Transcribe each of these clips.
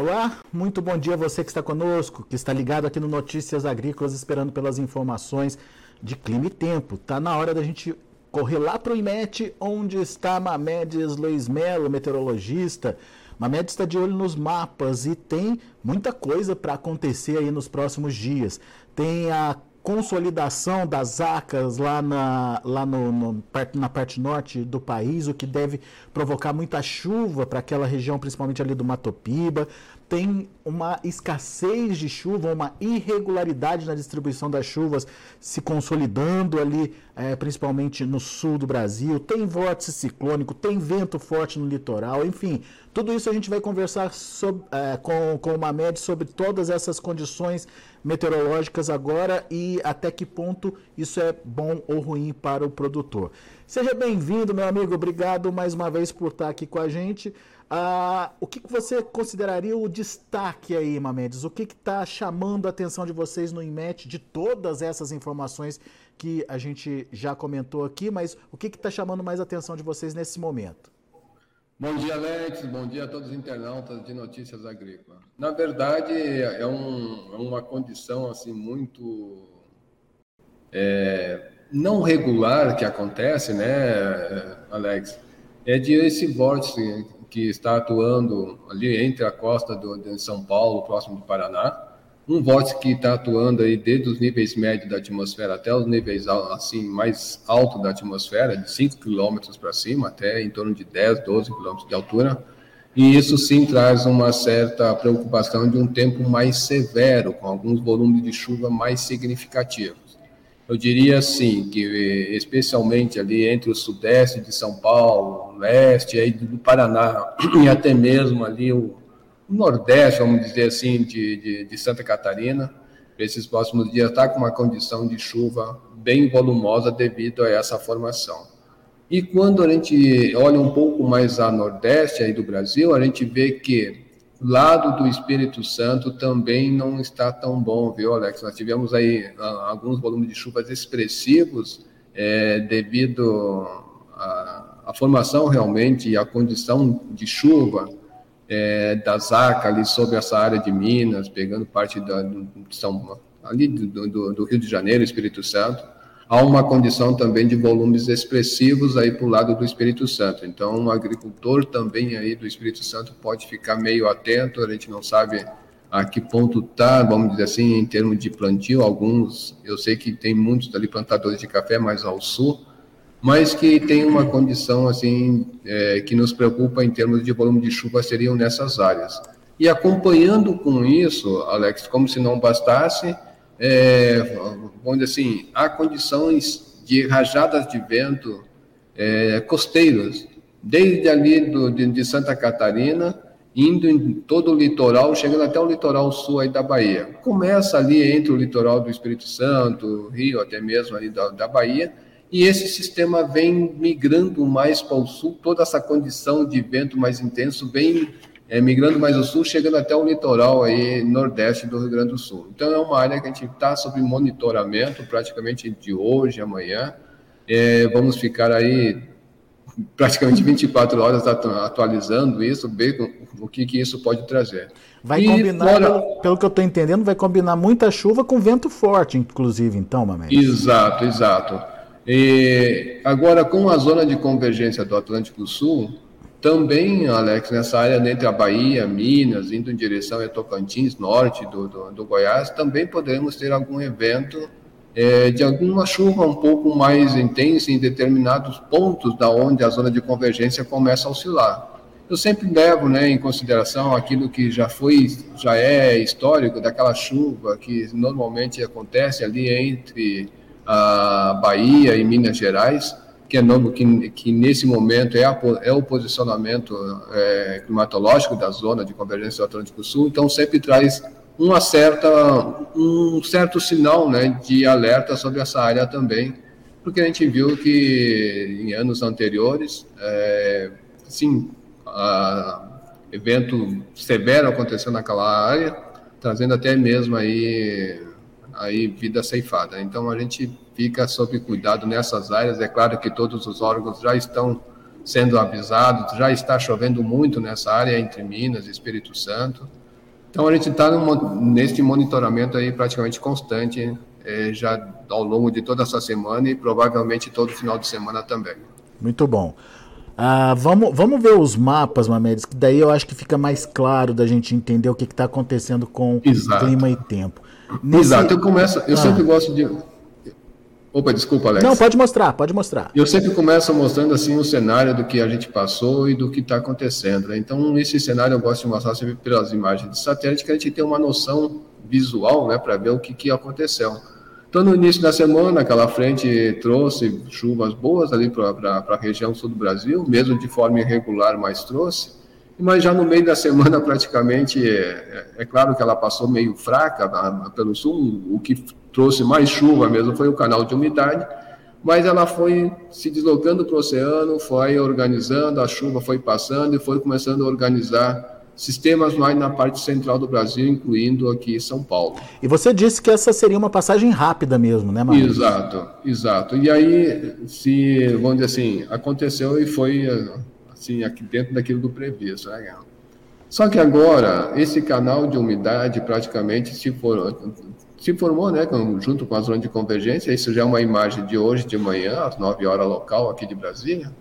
Olá, muito bom dia a você que está conosco, que está ligado aqui no Notícias Agrícolas, esperando pelas informações de clima e tempo. Tá na hora da gente correr lá para o IMET, onde está Mamedes Luiz Melo, meteorologista. Mamedes está de olho nos mapas e tem muita coisa para acontecer aí nos próximos dias. Tem a consolidação das acas lá, na, lá no, no, na parte norte do país, o que deve provocar muita chuva para aquela região, principalmente ali do Matopiba tem uma escassez de chuva, uma irregularidade na distribuição das chuvas se consolidando ali, é, principalmente no sul do Brasil. Tem vórtice ciclônico, tem vento forte no litoral, enfim, tudo isso a gente vai conversar sobre, é, com, com o Mamed sobre todas essas condições meteorológicas agora e até que ponto isso é bom ou ruim para o produtor. Seja bem-vindo, meu amigo. Obrigado mais uma vez por estar aqui com a gente. Ah, o que, que, você consideraria o destaque aí, Mamedes? O que está chamando a atenção de vocês no IMET, de todas essas informações que a gente já comentou aqui, mas o que está chamando mais a atenção de vocês nesse momento? Bom dia, Alex. Bom dia a todos os internautas de Notícias Agrícolas. Na verdade, é, um, é uma condição assim muito é, não regular que acontece, né, Alex? É de esse vórtice que está atuando ali entre a costa do, de São Paulo, próximo do Paraná, um vórtice que está atuando aí desde os níveis médios da atmosfera até os níveis assim mais altos da atmosfera, de 5 quilômetros para cima, até em torno de 10, 12 quilômetros de altura, e isso sim traz uma certa preocupação de um tempo mais severo, com alguns volumes de chuva mais significativos. Eu diria assim, que especialmente ali entre o sudeste de São Paulo, leste aí do Paraná e até mesmo ali o nordeste, vamos dizer assim, de, de, de Santa Catarina, esses próximos dias está com uma condição de chuva bem volumosa devido a essa formação. E quando a gente olha um pouco mais a nordeste aí do Brasil, a gente vê que lado do Espírito Santo também não está tão bom, viu, Alex? Nós tivemos aí ah, alguns volumes de chuvas expressivos é, devido à formação realmente e à condição de chuva é, da Zaca ali sobre essa área de Minas, pegando parte da, do, São, ali do, do, do Rio de Janeiro, Espírito Santo há uma condição também de volumes expressivos aí para o lado do Espírito Santo. Então, um agricultor também aí do Espírito Santo pode ficar meio atento, a gente não sabe a que ponto está, vamos dizer assim, em termos de plantio. Alguns, eu sei que tem muitos ali plantadores de café mais ao sul, mas que tem uma condição assim é, que nos preocupa em termos de volume de chuva seriam nessas áreas. E acompanhando com isso, Alex, como se não bastasse, é, vamos dizer assim, há condições de rajadas de vento é, costeiras, desde ali do, de, de, Santa Catarina, indo em todo o litoral, chegando até o litoral sul aí da Bahia. Começa ali entre o litoral do Espírito Santo, Rio, até mesmo ali da, da Bahia, e esse sistema vem migrando mais para o sul, toda essa condição de vento mais intenso vem é, migrando mais ao sul, chegando até o litoral aí nordeste do Rio Grande do Sul. Então é uma área que a gente está sob monitoramento praticamente de hoje, amanhã. É, vamos ficar aí praticamente 24 horas atualizando isso, ver o que, que isso pode trazer. Vai e combinar, fora... pelo que eu estou entendendo, vai combinar muita chuva com vento forte, inclusive, então, Mamé. Exato, exato. E agora, com a zona de convergência do Atlântico Sul, também, Alex, nessa área entre a Bahia, Minas, indo em direção a Tocantins, norte do, do, do Goiás, também poderemos ter algum evento é, de alguma chuva um pouco mais intensa em determinados pontos da onde a zona de convergência começa a oscilar. Eu sempre levo né, em consideração aquilo que já foi, já é histórico daquela chuva que normalmente acontece ali entre a Bahia e Minas Gerais, que é novo, que, que nesse momento é, a, é o posicionamento é, climatológico da zona de convergência do Atlântico Sul, então sempre traz uma certa, um certo sinal né, de alerta sobre essa área também, porque a gente viu que em anos anteriores, é, sim, a, evento severo aconteceu naquela área, trazendo até mesmo aí, aí vida ceifada. Então a gente fica sob cuidado nessas áreas. É claro que todos os órgãos já estão sendo avisados, já está chovendo muito nessa área entre Minas e Espírito Santo. Então a gente está nesse monitoramento aí praticamente constante, é, já ao longo de toda essa semana e provavelmente todo final de semana também. Muito bom. Ah, vamos, vamos ver os mapas, Mamedes, que daí eu acho que fica mais claro da gente entender o que está acontecendo com Exato. clima e tempo. Nesse... Exato, eu começo, eu ah. sempre gosto de. Opa, desculpa, Alex. Não, pode mostrar, pode mostrar. Eu sempre começo mostrando assim o cenário do que a gente passou e do que está acontecendo. Né? Então, nesse cenário eu gosto de mostrar sempre pelas imagens de satélite que a gente tem uma noção visual, né, para ver o que, que aconteceu. Então, no início da semana, aquela frente trouxe chuvas boas ali para a região sul do Brasil, mesmo de forma irregular, mas trouxe. Mas já no meio da semana, praticamente, é, é, é claro que ela passou meio fraca pelo sul, o que trouxe mais chuva mesmo foi o canal de umidade, mas ela foi se deslocando para o oceano, foi organizando, a chuva foi passando e foi começando a organizar sistemas mais na parte central do Brasil, incluindo aqui São Paulo. E você disse que essa seria uma passagem rápida mesmo, né, Marcos? Exato, exato. E aí, se, vamos dizer assim, aconteceu e foi assim, aqui dentro daquilo do previsto, né? Só que agora, esse canal de umidade praticamente se, for, se formou, né, junto com a zona de convergência, isso já é uma imagem de hoje de manhã, às 9 horas local aqui de Brasília.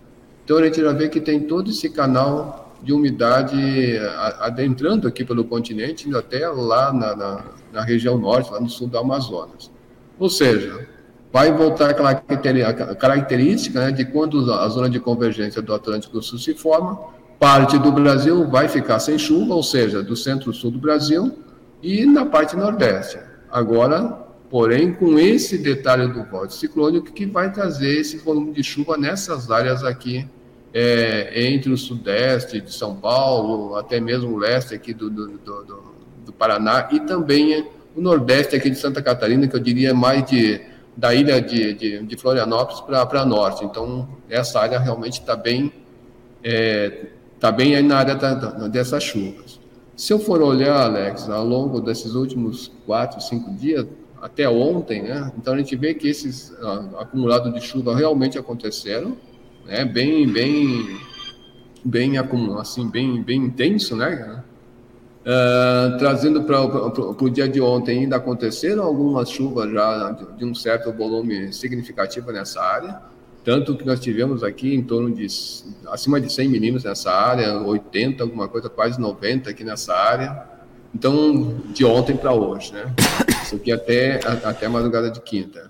Então a gente já vê que tem todo esse canal de umidade adentrando aqui pelo continente, indo até lá na, na, na, região norte, lá no sul do Amazonas. Ou seja, vai voltar aquela característica né, de quando a zona de convergência do Atlântico Sul se forma, parte do Brasil vai ficar sem chuva, ou seja, do centro-sul do Brasil e na parte nordeste. Agora, porém, com esse detalhe do vórtice ciclônico que vai trazer esse volume de chuva nessas áreas aqui é, entre o sudeste de São Paulo, até mesmo o leste aqui do, do, do, do Paraná, e também o nordeste aqui de Santa Catarina, que eu diria mais de, da ilha de, de, de Florianópolis para norte. Então, essa área realmente está bem, é, tá bem na área da, da, dessas chuvas. Se eu for olhar, Alex, ao longo desses últimos quatro, cinco dias, até ontem, né? Então a gente vê que esses uh, acumulados de chuva realmente aconteceram né, bem, bem, bem assim, bem, bem intenso, né? Uh, trazendo para o dia de ontem, ainda aconteceram algumas chuvas já de, de, um certo volume significativo nessa área, tanto que nós tivemos aqui em torno de acima de 100 milímetros nessa área, 80, alguma coisa, quase 90 aqui nessa área. Então, de ontem para hoje, né? Isso aqui até, até madrugada de quinta.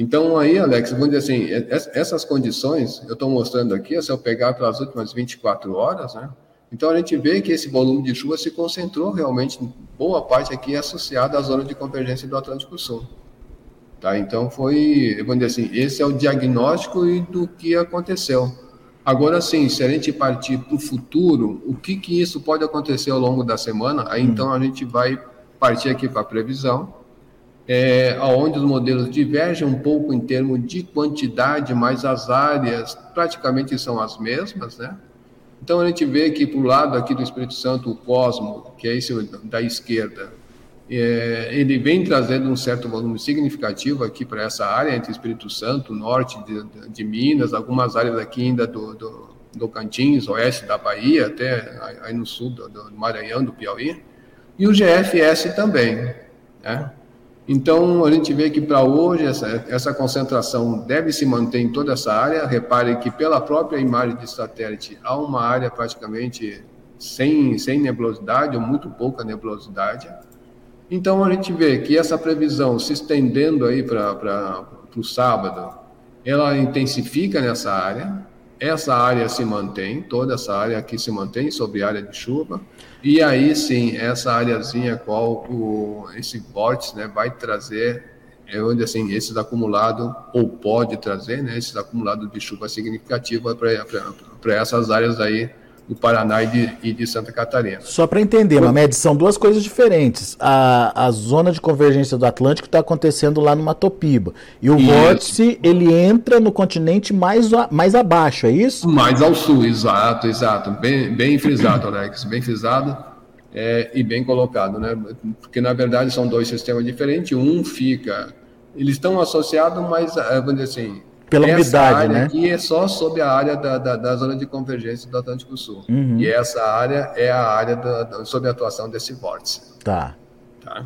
Então, aí, Alex, vamos dizer assim, é, essas condições, eu estou mostrando aqui, se eu pegar pelas últimas 24 horas, né? Então, a gente vê que esse volume de chuva se concentrou realmente, boa parte aqui associada à zona de convergência do Atlântico Sul. Tá? Então, foi, vamos dizer assim, esse é o diagnóstico do que aconteceu. Agora sim, se a gente partir para o futuro, o que, que isso pode acontecer ao longo da semana, aí hum. então a gente vai partir aqui para a previsão, é, onde os modelos divergem um pouco em termos de quantidade, mas as áreas praticamente são as mesmas, né? Então a gente vê que para o lado aqui do Espírito Santo, o Cosmo, que é esse da esquerda, é, ele vem trazendo um certo volume significativo aqui para essa área, entre Espírito Santo, norte de, de Minas, algumas áreas aqui ainda do, do, do Cantins, oeste da Bahia, até aí no sul do, do Maranhão, do Piauí, e o GFS também, né? Então, a gente vê que para hoje essa, essa concentração deve se manter em toda essa área. Repare que pela própria imagem de satélite há uma área praticamente sem, sem nebulosidade ou muito pouca nebulosidade. Então, a gente vê que essa previsão se estendendo aí para o sábado, ela intensifica nessa área, essa área se mantém, toda essa área aqui se mantém sobre área de chuva, e aí sim, essa áreazinha qual o, esse vórtice né, vai trazer, é onde assim, esses acumulados, ou pode trazer, né, esses acumulados de chuva significativa para essas áreas aí do Paraná e de, e de Santa Catarina. Só para entender, Mamed, são duas coisas diferentes. A, a zona de convergência do Atlântico está acontecendo lá no Matopiba. E o isso. vórtice, ele entra no continente mais, mais abaixo, é isso? Mais ao sul, exato, exato. Bem, bem frisado, Alex, bem frisado é, e bem colocado, né? Porque, na verdade, são dois sistemas diferentes. Um fica... Eles estão associados, mas, é, vamos dizer assim, Pela essa umidade, área né? aqui é só sob a área da, da, da zona de convergência do Atlântico Sul. Uhum. E essa área é a área da, da, sob a atuação desse vórtice. Tá. Tá?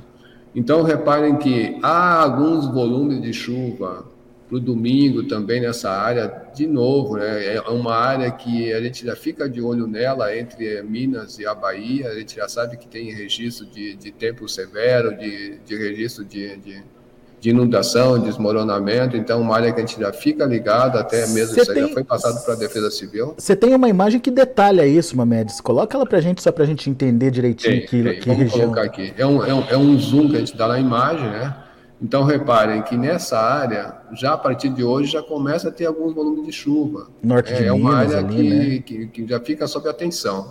Então, reparem que há alguns volumes de chuva para o domingo também nessa área, de novo, né? é uma área que a gente já fica de olho nela entre Minas e a Bahia, a gente já sabe que tem registro de, de tempo severo, de, de registro de, de de inundação, desmoronamento, então uma área que a gente já fica ligado, até mesmo Cê isso tem... já foi passado para a Defesa Civil. Você tem uma imagem que detalha isso, Mamedes, coloca ela para a gente, só para a gente entender direitinho tem, que, tem. que Vamos região. colocar aqui, é um, é, um, é um zoom que a gente dá na imagem, né? Então reparem que nessa área, já a partir de hoje, já começa a ter alguns volumes de chuva. Norte de é, Minas, é uma área ali, que, né? que, que já fica sob atenção.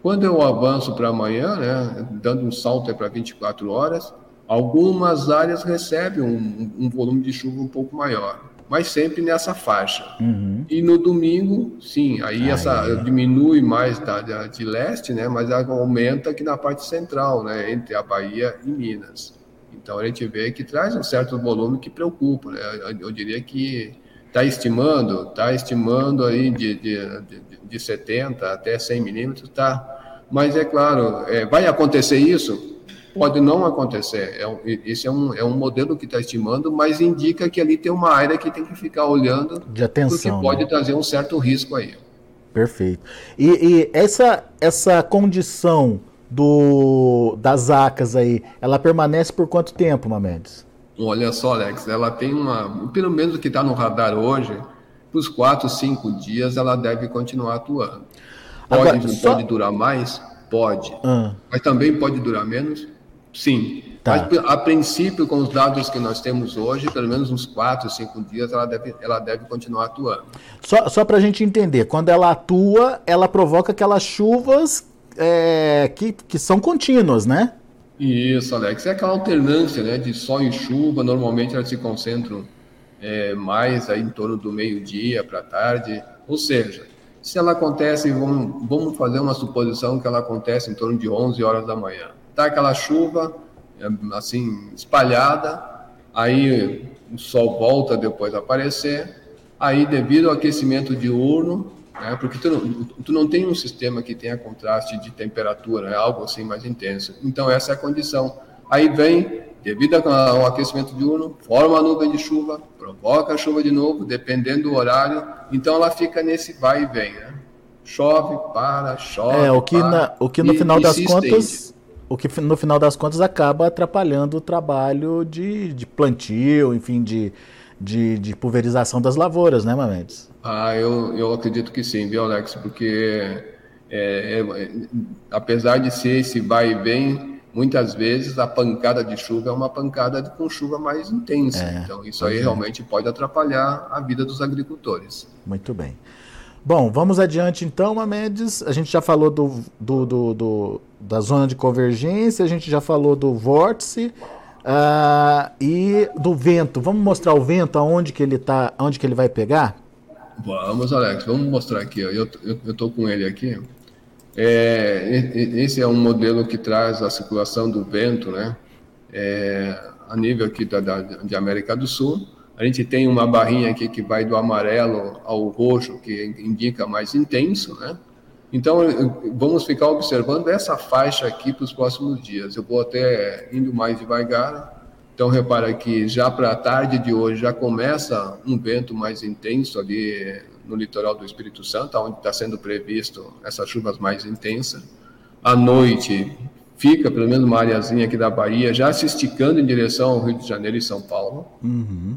Quando eu avanço para amanhã, né, dando um salto para 24 horas, Algumas áreas recebem um, um, volume de chuva um pouco maior, mas sempre nessa faixa. Uhum. E no domingo, sim, aí, essa diminui mais da, da, de leste, né, mas aumenta aqui na parte central, né, entre a Bahia e Minas. Então a gente vê que traz um certo volume que preocupa. Né? Eu, eu diria que está estimando, está estimando aí de, de, de, de 70 até 100 milímetros, tá. Mas é claro, é, vai acontecer isso? Pode não acontecer. É, esse é um, é um modelo que está estimando, mas indica que ali tem uma área que tem que ficar olhando. De atenção. Porque pode né? trazer um certo risco aí. Perfeito. E, e, essa, essa condição do, das acas aí, ela permanece por quanto tempo, Mamedes? Olha só, Alex, ela tem uma. Pelo menos o que está no radar hoje, para os quatro, cinco dias, ela deve continuar atuando. Pode, Agora, só... pode durar mais? Pode. Ah. Mas também pode durar menos? Sim. Tá. Mas, a princípio, com os dados que nós temos hoje, pelo menos uns 4, 5 dias, ela deve, ela deve continuar atuando. Só, só para a gente entender, quando ela atua, ela provoca aquelas chuvas é, que, que são contínuas, né? Isso, Alex. É aquela alternância né, de sol e chuva. Normalmente elas se concentram é, mais aí em torno do meio-dia para tarde. Ou seja, se ela acontece, vamos, vamos fazer uma suposição que ela acontece em torno de 11 horas da manhã tá aquela chuva é, assim espalhada, aí o sol volta depois a aparecer, aí devido ao aquecimento diurno, né, porque tu não, tu não tem um sistema que tenha contraste de temperatura, é algo assim mais intenso. Então essa é a condição. Aí vem, devido ao aquecimento diurno, forma a nuvem de chuva, provoca a chuva de novo, dependendo do horário. Então ela fica nesse vai e vem, né? Chove, para, chove. É, o que, para, na, o que no e, final das contas. Estende o que no final das contas acaba atrapalhando o trabalho de, de plantio, enfim, de, de, de, pulverização das lavouras, né, Mamedes? Ah, eu, eu acredito que sim, viu, Alex? Porque é, é, apesar de ser esse vai e vem, muitas vezes a pancada de chuva é uma pancada com chuva mais intensa. É, então, isso aí realmente pode atrapalhar a vida dos agricultores. Muito bem. Bom, vamos adiante então, Mamedes. A gente já falou do, do, do, do da zona de convergência, a gente já falou do vórtice uh, e do vento. Vamos mostrar o vento, aonde que ele tá, aonde que ele vai pegar? Vamos, Alex, vamos mostrar aqui. Eu estou com ele aqui. É, esse é um modelo que traz a circulação do vento, né? É, a nível aqui da, da, de América do Sul. A gente tem uma barrinha aqui que vai do amarelo ao roxo, que indica mais intenso, né? Então, vamos ficar observando essa faixa aqui para os próximos dias. Eu vou até indo mais devagar. Então, repara que já para a tarde de hoje já começa um vento mais intenso ali no litoral do Espírito Santo, onde está sendo previsto essas chuvas mais intensas. À noite, fica pelo menos uma areazinha aqui da Bahia, já se esticando em direção ao Rio de Janeiro e São Paulo. Uhum.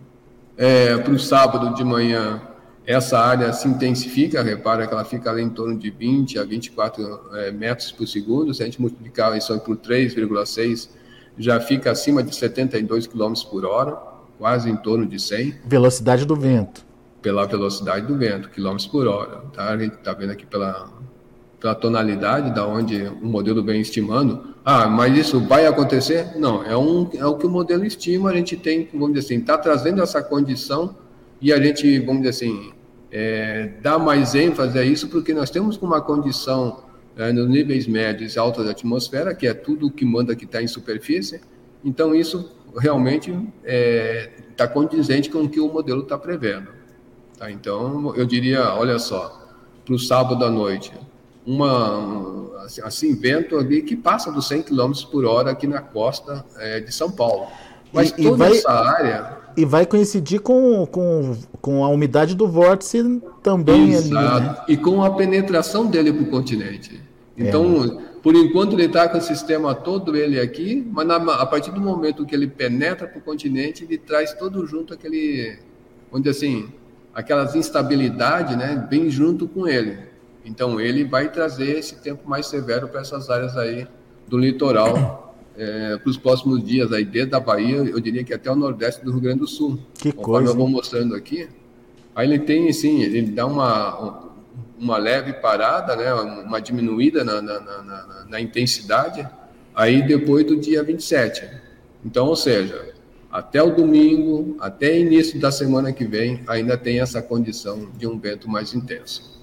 É, Para o sábado de manhã, essa área se intensifica, repara que ela fica ali em torno de 20 a 24 é, metros por segundo. Se a gente multiplicar isso por 3,6, já fica acima de 72 km por hora, quase em torno de 100. Velocidade do vento. Pela velocidade do vento, km por hora. Tá? A gente está vendo aqui pela, pela tonalidade da onde o modelo vem estimando. Ah, mas isso vai acontecer? Não, é, um, é o que o modelo estima, a gente tem, vamos dizer assim, está trazendo essa condição e a gente, vamos dizer assim, é, dá mais ênfase a isso porque nós temos uma condição é, nos níveis médios e altos da atmosfera, que é tudo o que manda que está em superfície, então isso realmente está é, condizente com o que o modelo está prevendo. Tá? Então, eu diria, olha só, para o sábado à noite, uma, assim, assim, vento ali que passa dos 100 km por hora aqui na costa é, de São Paulo. Mas e, toda e vai, essa área... E vai coincidir com, com, com a umidade do vórtice também Exato. ali. Né? E com a penetração dele para o continente. Então, é. por enquanto ele está com o sistema todo ele aqui, mas na, a partir do momento que ele penetra para o continente, ele traz todo junto aquele, onde assim, aquelas instabilidades, né, bem junto com ele. Então ele vai trazer esse tempo mais severo para essas áreas aí do litoral é, para os próximos dias aí desde a Bahia, eu diria que até o nordeste do Rio Grande do Sul. Que Conforme coisa. eu vou mostrando aqui. Aí ele tem, sim, ele dá uma uma leve parada, né, uma diminuída na, na, na, na intensidade, aí depois do dia 27. Então, ou seja, até o domingo, até início da semana que vem, ainda tem essa condição de um vento mais intenso.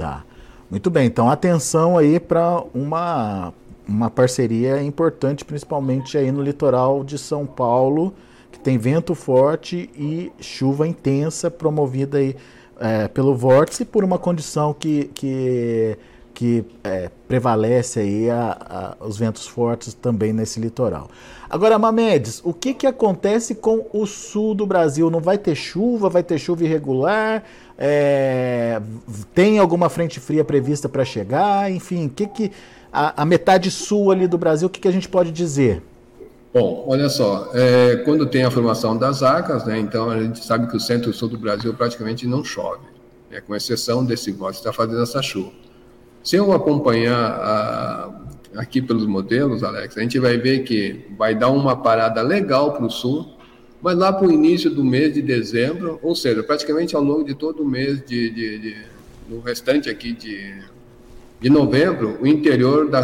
Tá. Muito bem, então atenção aí para uma, uma parceria importante, principalmente aí no litoral de São Paulo, que tem vento forte e chuva intensa promovida aí é, pelo vórtice por uma condição que, que, que é, prevalece aí a, a, os ventos fortes também nesse litoral. Agora, Mamedes, o que, que acontece com o sul do Brasil? Não vai ter chuva? Vai ter chuva irregular? É, tem alguma frente fria prevista para chegar? Enfim, que, que a, a, metade sul ali do Brasil, o que, que a gente pode dizer? Bom, olha só, é, quando tem a formação das águas, né, então a gente sabe que o centro-sul do Brasil praticamente não chove, né, com exceção desse voto que está fazendo essa chuva. Se eu acompanhar a, aqui pelos modelos, Alex, a gente vai ver que vai dar uma parada legal para o sul, mas lá para o início do mês de dezembro, ou seja, praticamente ao longo de todo o mês de, de, de no restante aqui de, de novembro, o interior da,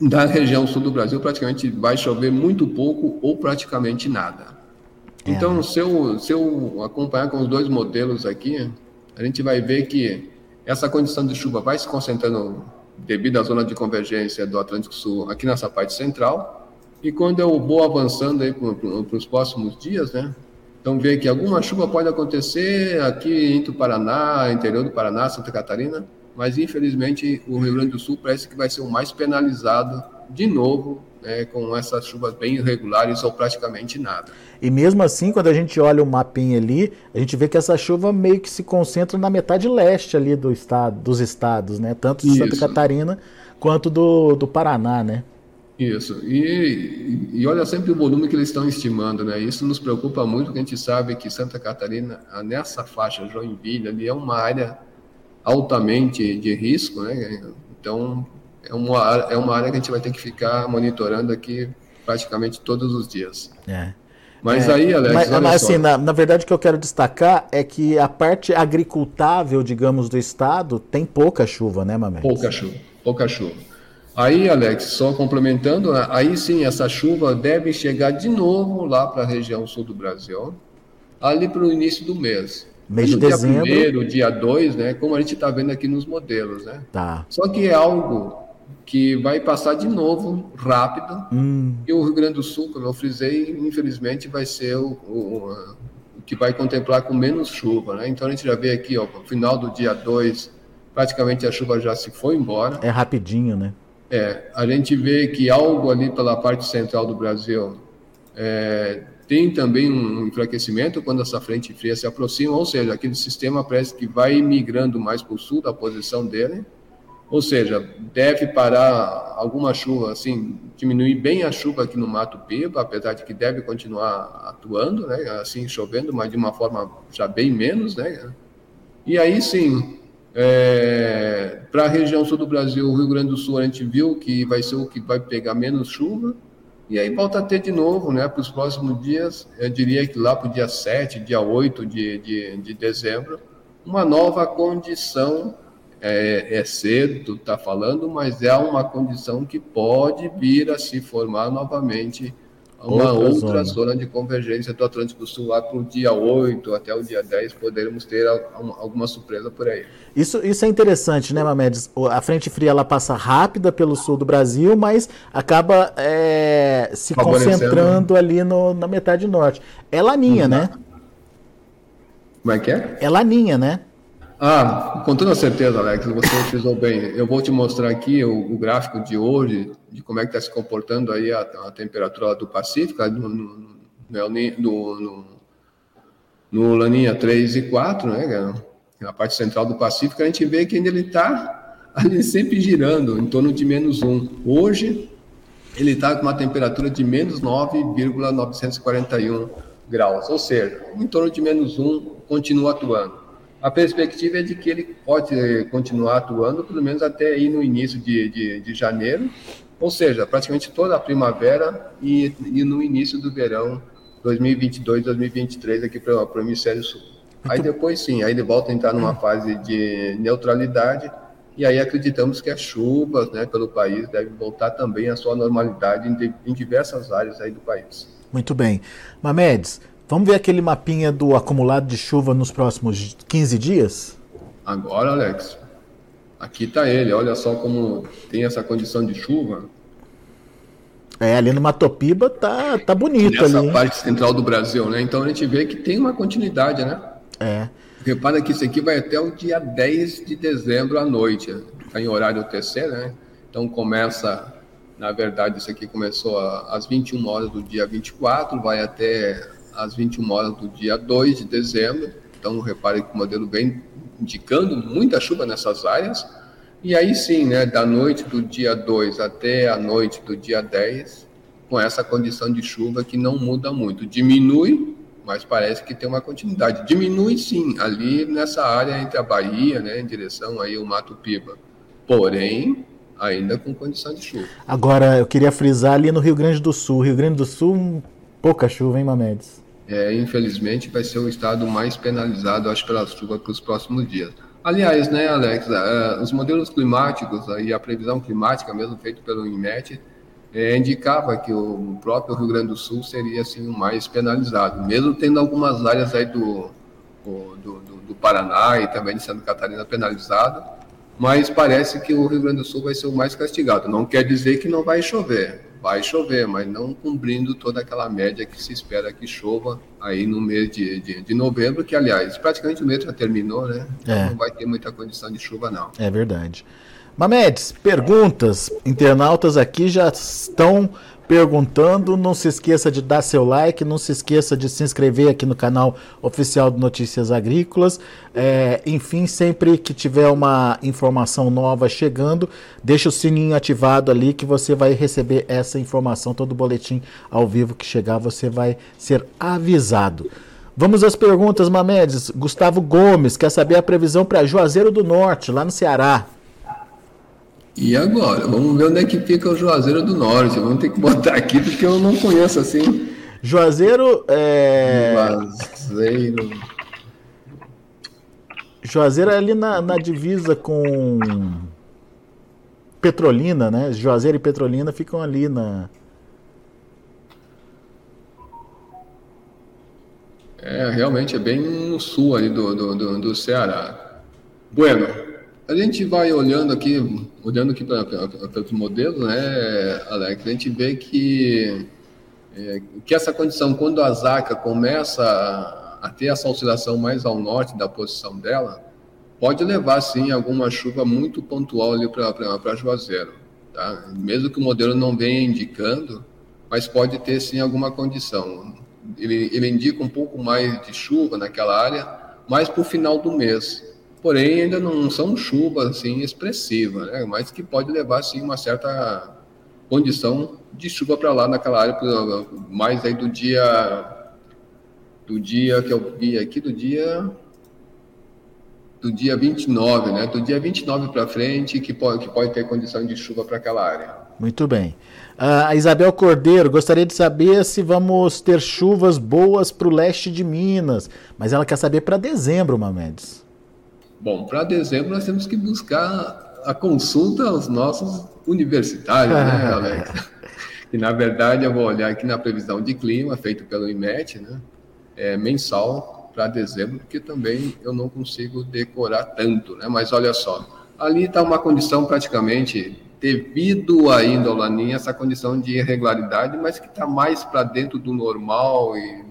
da região sul do Brasil praticamente vai chover muito pouco ou praticamente nada. É. Então, se eu, se eu acompanhar com os dois modelos aqui, a gente vai ver que essa condição de chuva vai se concentrando devido à zona de convergência do Atlântico Sul aqui nessa parte central. E quando eu vou avançando aí para os próximos dias, né? Então, ver que alguma chuva pode acontecer aqui entre o Paraná, interior do Paraná, Santa Catarina, mas infelizmente o Rio Grande do Sul parece que vai ser o mais penalizado de novo né, com essas chuvas bem irregulares ou praticamente nada. E mesmo assim, quando a gente olha o mapinha ali, a gente vê que essa chuva meio que se concentra na metade leste ali do estado, dos estados, né? Tanto de Santa Catarina quanto do, do Paraná, né? Isso. E, e olha sempre o volume que eles estão estimando, né? Isso nos preocupa muito, porque a gente sabe que Santa Catarina, nessa faixa Joinville, ali é uma área altamente de risco, né? Então, é uma, é uma área que a gente vai ter que ficar monitorando aqui praticamente todos os dias. É. Mas é, aí, Alex. Mas, mas assim, na, na, verdade, o que eu quero destacar é que a parte agricultável, digamos, do estado tem pouca chuva, né, Mamé? Pouca chuva, pouca chuva. Aí, Alex, só complementando, aí sim, essa chuva deve chegar de novo lá para a região sul do Brasil, ali para o início do mês. Mês de dezembro. Dia primeiro, dia 2, né? Como a gente está vendo aqui nos modelos, né? Tá. Só que é algo que vai passar de novo rápido. Hum. E o Rio Grande do Sul, como eu frisei, infelizmente vai ser o, o, o que vai contemplar com menos chuva, né? Então a gente já vê aqui, ó, no final do dia 2, praticamente a chuva já se foi embora. É rapidinho, né? É, a gente vê que algo ali pela parte central do Brasil é, tem também um enfraquecimento quando essa frente fria se aproxima, ou seja, aquele sistema parece que vai migrando mais para o sul da posição dele, ou seja, deve parar alguma chuva, assim, diminuir bem a chuva aqui no Mato Piba, apesar de que deve continuar atuando, né, assim, chovendo, mas de uma forma já bem menos, né, e aí sim, é, para a região sul do Brasil, o Rio Grande do Sul, a gente viu que vai ser o que vai pegar menos chuva, e aí volta a ter de novo, né, para os próximos dias, eu diria que lá para o dia 7, dia 8 de, de, de dezembro, uma nova condição, é, é cedo, está falando, mas é uma condição que pode vir a se formar novamente uma outra, outra zona. zona. de convergência do Atlântico Sul lá para o dia 8 até o dia 10, poderemos ter alguma surpresa por aí. Isso, isso é interessante, né, Mamedes? A frente fria ela passa rápida pelo sul do Brasil, mas acaba é, se concentrando ali no, na metade norte. É laninha, uhum. né? Como é que é? É laninha, né? Ah, com toda certeza, Alex, você utilizou bem. Eu vou te mostrar aqui o, o gráfico de hoje, de como é que está se comportando aí a, a temperatura do Pacífico, no, no, no, no, no Laninha 3 e 4, né, é na parte central do Pacífico, a gente vê que ainda ele está ali sempre girando, em torno de menos 1. Hoje, ele está com uma temperatura de menos 9,941 graus, ou seja, em torno de menos 1, continua atuando a perspectiva é de que ele pode eh, continuar atuando pelo menos até aí no início de, de, de janeiro, ou seja, praticamente toda a primavera e, e no início do verão 2022, 2023 aqui para o hemisfério sul. Aí depois sim, aí ele volta a entrar numa fase de neutralidade e aí acreditamos que as chuvas né, pelo país devem voltar também à sua normalidade em, em diversas áreas aí do país. Muito bem. Mamedes, Vamos ver aquele mapinha do acumulado de chuva nos próximos 15 dias? Agora, Alex. Aqui está ele. Olha só como tem essa condição de chuva. É, ali no Matopiba tá, tá bonito Nessa ali. Nessa parte central do Brasil, né? Então a gente vê que tem uma continuidade, né? É. Repara que isso aqui vai até o dia 10 de dezembro à noite. Está em horário TC, né? Então começa, na verdade, isso aqui começou às 21 horas do dia 24, vai até às 21 horas do dia 2 de dezembro. Então, repare que o modelo vem indicando muita chuva nessas áreas. E aí sim, né, da noite do dia 2 até a noite do dia 10, com essa condição de chuva que não muda muito. Diminui, mas parece que tem uma continuidade. Diminui sim, ali nessa área entre a Bahia, né, em direção aí ao Mato Piba. Porém, ainda com condição de chuva. Agora, eu queria frisar ali no Rio Grande do Sul. Rio Grande do Sul, pouca chuva, hein, Mamedes? É, infelizmente, vai ser o estado mais penalizado, acho, pela chuva para os próximos dias. Aliás, né, Alex, uh, os modelos climáticos uh, e a previsão climática, mesmo feito pelo INMET, é, indicava que o próprio Rio Grande do Sul seria assim o mais penalizado, mesmo tendo algumas áreas aí do, do, do, do Paraná e também de Santa Catarina penalizado, mas parece que o Rio Grande do Sul vai ser o mais castigado. Não quer dizer que não vai chover, vai chover, mas não cumprindo toda aquela média que se espera que chova aí no mês de, de, de novembro, que aliás, praticamente o mês já terminou, né? Então é. não vai ter muita condição de chuva, não. É verdade. Mamedes, perguntas. Internautas aqui já estão perguntando. Não se esqueça de dar seu like, não se esqueça de se inscrever aqui no canal oficial de Notícias Agrícolas. É, enfim, sempre que tiver uma informação nova chegando, deixa o sininho ativado ali que você vai receber essa informação, todo boletim ao vivo que chegar, você vai ser avisado. Vamos às perguntas, Mamedes. Gustavo Gomes quer saber a previsão para Juazeiro do Norte, lá no Ceará. E agora? Vamos ver onde é que fica o Juazeiro do Norte. Vamos ter que botar aqui porque eu não conheço assim. Juazeiro é. Juazeiro. Juazeiro é ali na, na divisa com Petrolina, né? Juazeiro e Petrolina ficam ali na. É, realmente é bem no sul ali do, do, do, do Ceará. Bueno, a gente vai olhando aqui, olhando aqui para os modelos, né, Alex, a gente vê que, é, que essa condição, quando a Zaca começa a, a, ter essa oscilação mais ao norte da posição dela, pode levar, sim, alguma chuva muito pontual ali para Juazeiro. Tá? Mesmo que o modelo não venha indicando, mas pode ter, sim, alguma condição. Ele, ele indica um pouco mais de chuva naquela área, mais para o final do mês porém ainda não são chuvas assim expressivas, né? mas que pode levar assim uma certa condição de chuva para lá naquela área, mais aí do dia do dia que eu vi aqui do dia do dia 29, né? Do dia 29 para frente que pode que pode ter condição de chuva para aquela área. Muito bem. Uh, a Isabel Cordeiro gostaria de saber se vamos ter chuvas boas para o leste de Minas, mas ela quer saber para dezembro, Mamedes. Bom, para dezembro nós temos que buscar a consulta aos nossos universitários, né, Alex? e na verdade eu vou olhar aqui na previsão de clima feita pelo IMET, né? É, mensal para dezembro, porque também eu não consigo decorar tanto, né? Mas olha só, ali está uma condição praticamente devido ainda ao laninha essa condição de irregularidade, mas que está mais para dentro do normal e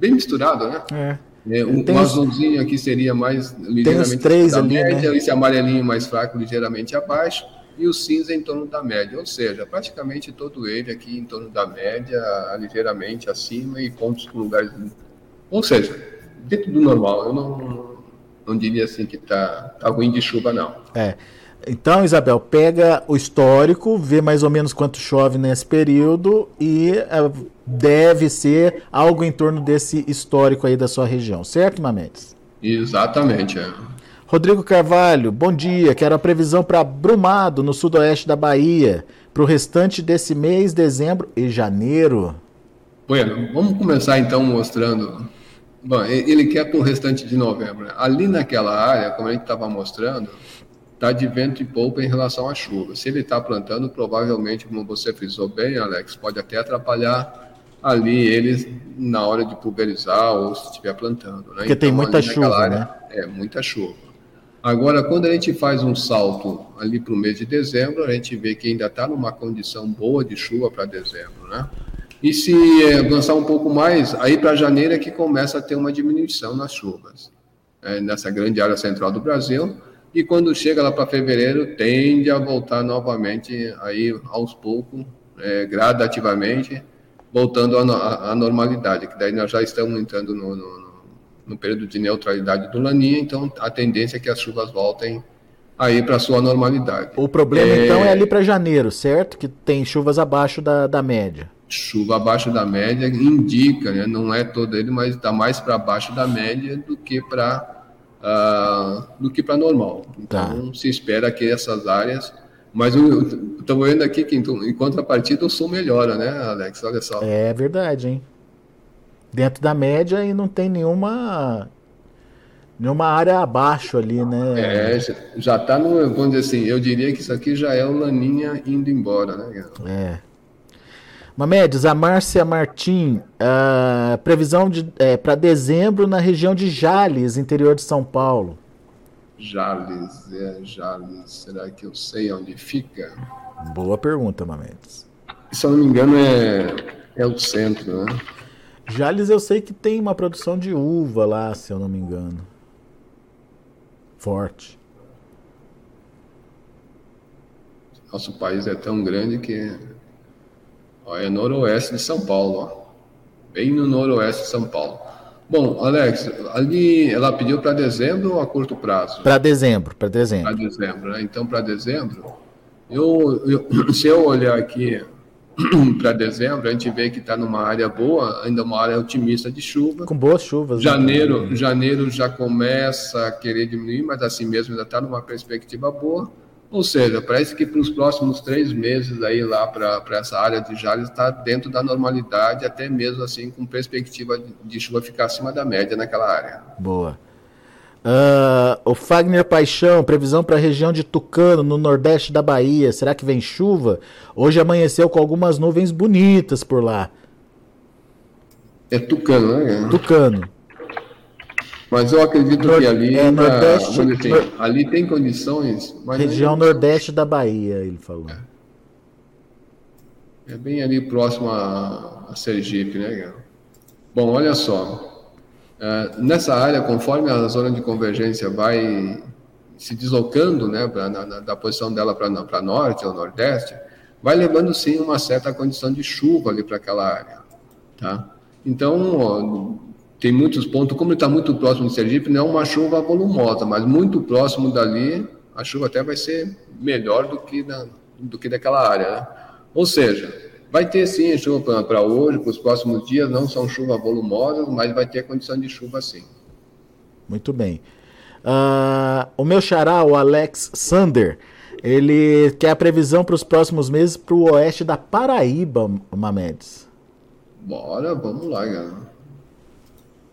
bem misturado, né? É. É, um, tem azulzinho aqui seria mais ligeiramente tem os três ali, média, né? esse amarelinho mais fraco ligeiramente abaixo e o cinza em torno da média, ou seja, praticamente todo ele aqui em torno da média, ligeiramente acima e pontos com lugares, ou seja, dentro do normal. Eu não, não diria assim que está tá ruim de chuva não. É. Então, Isabel, pega o histórico, vê mais ou menos quanto chove nesse período e é, deve ser algo em torno desse histórico aí da sua região, certo, Mamedes? Exatamente. É. Rodrigo Carvalho, bom dia. Quero a previsão para Brumado, no sudoeste da Bahia, para o restante desse mês, dezembro e janeiro. Bueno, vamos começar então mostrando. Bom, ele quer para o restante de novembro. Ali naquela área, como a gente estava mostrando, está de vento e polpa em relação à chuva. Se ele está plantando, provavelmente, como você frisou bem, Alex, pode até atrapalhar ali eles na hora de pulverizar ou se estiver plantando. Né? Porque então, tem muita chuva, área, né? É, muita chuva. Agora, quando a gente faz um salto ali para o mês de dezembro, a gente vê que ainda está numa condição boa de chuva para dezembro, né? E se avançar um pouco mais, aí para janeiro é que começa a ter uma diminuição nas chuvas, é, nessa grande área central do Brasil e quando chega lá para fevereiro tende a voltar novamente aí aos poucos, é, gradativamente, voltando à, normalidade, que daí nós já estamos entrando no, no, no, período de neutralidade do Laninha, então a tendência é que as chuvas voltem aí para sua normalidade. O problema é... então é ali para janeiro, certo? Que tem chuvas abaixo da, da média. Chuva abaixo da média indica, né? não é todo ele, mas está mais para baixo da média do que para uh, do que para normal. Então, tá. se espera que essas áreas. Mas estou vendo aqui que, em contrapartida, o sul melhora, né, Alex? Olha só. É verdade, hein? Dentro da média e não tem nenhuma nenhuma área abaixo ali, né? É, já está no, vamos dizer assim, eu diria que isso aqui já é o Laninha indo embora, né? É. Mamedes, a Márcia Martim, uh, previsão de, é, para dezembro na região de Jales, interior de São Paulo. Jales, é Jales, será que eu sei onde fica? Boa pergunta, Mamedes. Se eu não me engano, é, é o centro, né? Jales eu sei que tem uma produção de uva lá, se eu não me engano. Forte. Nosso país é tão grande que Ó, é noroeste de São Paulo, ó. bem no noroeste de São Paulo. Bom, Alex, ali ela pediu para dezembro ou a curto prazo? Para dezembro, para dezembro. Para dezembro, né? Então, para dezembro, eu, eu, se eu olhar aqui para dezembro, a gente vê que está numa área boa, ainda uma área otimista de chuva. Com boas chuvas. Né? Janeiro, né? janeiro já começa a querer diminuir, mas assim mesmo ainda está numa perspectiva boa. Ou seja, parece que para os próximos três meses aí lá para essa área de Jales está dentro da normalidade, até mesmo assim com perspectiva de, de chuva ficar acima da média naquela área. Boa. Uh, o Fagner Paixão, previsão para a região de Tucano, no nordeste da Bahia. Será que vem chuva? Hoje amanheceu com algumas nuvens bonitas por lá. É Tucano, né? Tucano. Mas eu acredito Nord... que ali, é, nordeste, assim, ali tem condições. região nordeste da Bahia, ele falou. É, é bem ali próximo a, a Sergipe, né? Bom, olha só. É, nessa área, conforme a zona de convergência vai se deslocando, né, pra, na, na, da posição dela para norte ou nordeste, vai levando sim uma certa condição de chuva ali para aquela área, tá? Então, ó, tem muitos pontos, como ele está muito próximo de Sergipe, não é uma chuva volumosa, mas muito próximo dali, a chuva até vai ser melhor do que, da, do que daquela área. Né? Ou seja, vai ter sim chuva para hoje, para os próximos dias, não são chuvas volumosas, mas vai ter condição de chuva sim. Muito bem. Uh, o meu xará, o Alex Sander, ele quer a previsão para os próximos meses para o oeste da Paraíba, Mamedes. Bora, vamos lá, galera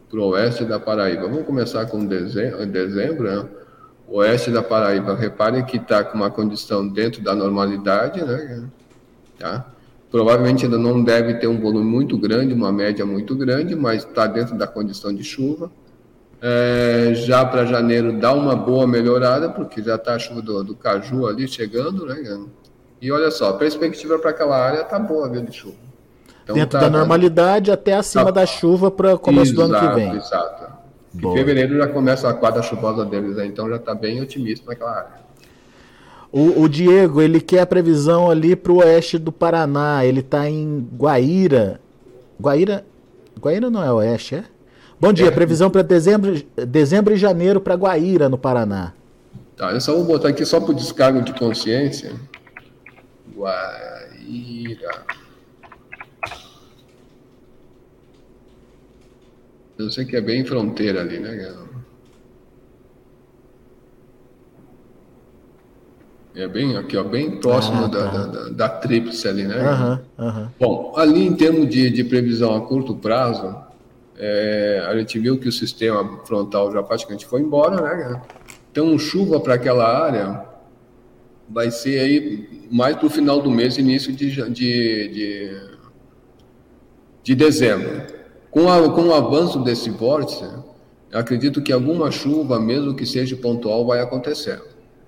para o oeste da Paraíba. Vamos começar com dezembro, dezembro né? Oeste da Paraíba, reparem que está com uma condição dentro da normalidade, né? Tá? Provavelmente ainda não deve ter um volume muito grande, uma média muito grande, mas está dentro da condição de chuva. É, já para janeiro dá uma boa melhorada, porque já está a chuva do, do, Caju ali chegando, né? E olha só, a perspectiva para aquela área está boa, viu, de chuva. Então, Dentro tá, da normalidade até acima tá, da chuva para começo exato, do ano que vem. Exato. Em fevereiro já começa a quadra chuvosa deles, né? então já está bem otimista naquela área. O, o, Diego, ele quer a previsão ali para o oeste do Paraná. Ele está em Guaíra. Guaíra. Guaíra não é oeste, é? Bom dia, é. previsão para dezembro, dezembro e janeiro para Guaíra, no Paraná. Tá, eu só vou botar aqui só para o descargo de consciência. Guaíra. Eu sei que é bem fronteira ali, né? É bem aqui, ó, bem próximo ah, tá. da, da, da, tríplice ali, né? Uhum, uhum. Bom, ali em termos de, de previsão a curto prazo, é, a gente viu que o sistema frontal já praticamente foi embora, né? Então, chuva para aquela área vai ser aí mais para o final do mês, início de, de, de, de dezembro. Com, a, com o avanço desse vórtice, acredito que alguma chuva, mesmo que seja pontual, vai acontecer.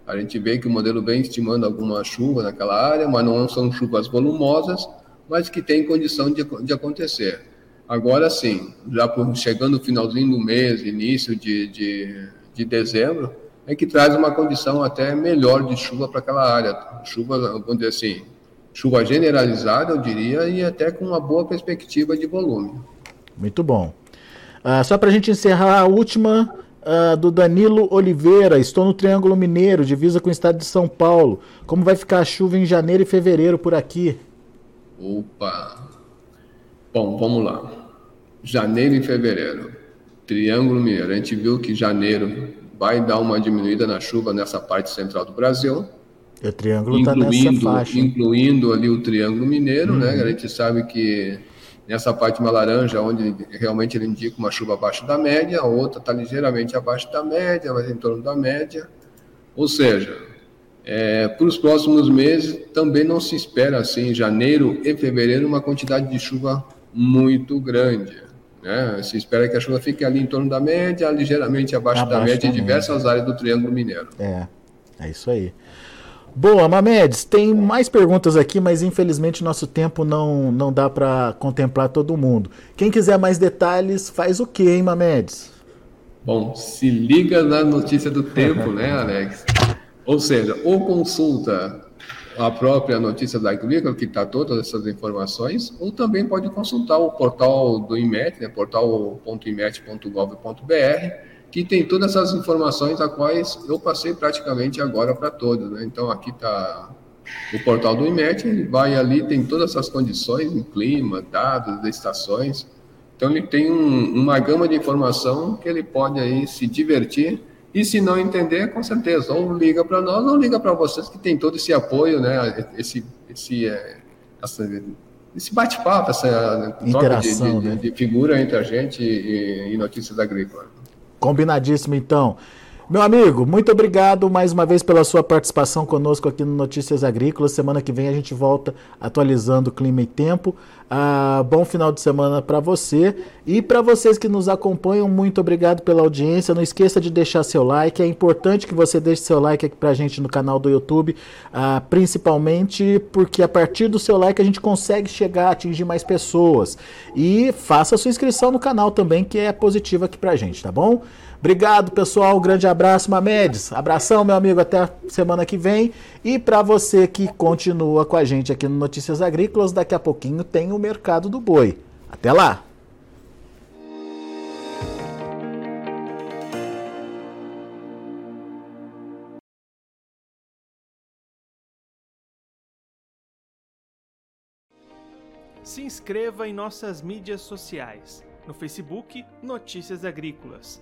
A gente vê que o modelo vem estimando alguma chuva naquela área, mas não são chuvas volumosas, mas que tem condição de, de acontecer. Agora sim, já por, chegando no finalzinho do mês, início de, de, de dezembro, é que traz uma condição até melhor de chuva para aquela área. Chuva, vamos dizer assim, chuva generalizada, eu diria, e até com uma boa perspectiva de volume. Muito bom. Uh, só para a gente encerrar a última uh, do Danilo Oliveira. Estou no Triângulo Mineiro, divisa com o estado de São Paulo. Como vai ficar a chuva em janeiro e fevereiro por aqui? Opa! Bom, vamos lá. Janeiro e fevereiro. Triângulo Mineiro. A gente viu que janeiro vai dar uma diminuída na chuva nessa parte central do Brasil. O Triângulo está nessa faixa. Incluindo ali o Triângulo Mineiro, né? uhum. né? A gente sabe que Nessa parte uma laranja, onde realmente ele indica uma chuva abaixo da média, a outra está ligeiramente abaixo da média, mas em torno da média. Ou seja, é, para os próximos meses também não se espera assim, em janeiro e fevereiro, uma quantidade de chuva muito grande. Né? Se espera que a chuva fique ali em torno da média, ligeiramente abaixo, abaixo da média em diversas áreas do Triângulo Mineiro. É, é isso aí. Boa, Mamedes, tem mais perguntas aqui, mas infelizmente nosso tempo não, não dá para contemplar todo mundo. Quem quiser mais detalhes, faz o que, hein, Mamedes? Bom, se liga na notícia do tempo, né, Alex? Ou seja, ou consulta a própria notícia da Agrícola, que está todas essas informações, ou também pode consultar o portal do IMET, né, portal.imet.gov.br, que tem todas essas informações a quais eu passei praticamente agora para todos. Né? Então, aqui está o portal do IMET, ele vai ali, tem todas essas condições, em clima, dados, estações. Então, ele tem um, uma gama de informação que ele pode aí se divertir e se não entender, com certeza, ou liga para nós ou liga para vocês que tem todo esse apoio, né? Esse, esse, é, essa, esse bate-papo, essa Interação, de, de, né? de, figura entre a gente e, e notícias agrícolas. Combinadíssimo, então. Meu amigo, muito obrigado mais uma vez pela sua participação conosco aqui no Notícias Agrícolas. Semana que vem a gente volta atualizando clima e tempo. Ah, bom final de semana para você e para vocês que nos acompanham. Muito obrigado pela audiência. Não esqueça de deixar seu like. É importante que você deixe seu like aqui para gente no canal do YouTube, ah, principalmente porque a partir do seu like a gente consegue chegar a atingir mais pessoas. E faça sua inscrição no canal também, que é positiva aqui para gente, tá bom? Obrigado, pessoal. Um grande abraço, Mamedes. Abração, meu amigo. Até semana que vem. E para você que continua com a gente aqui no Notícias Agrícolas, daqui a pouquinho tem o Mercado do Boi. Até lá! Se inscreva em nossas mídias sociais. No Facebook, Notícias Agrícolas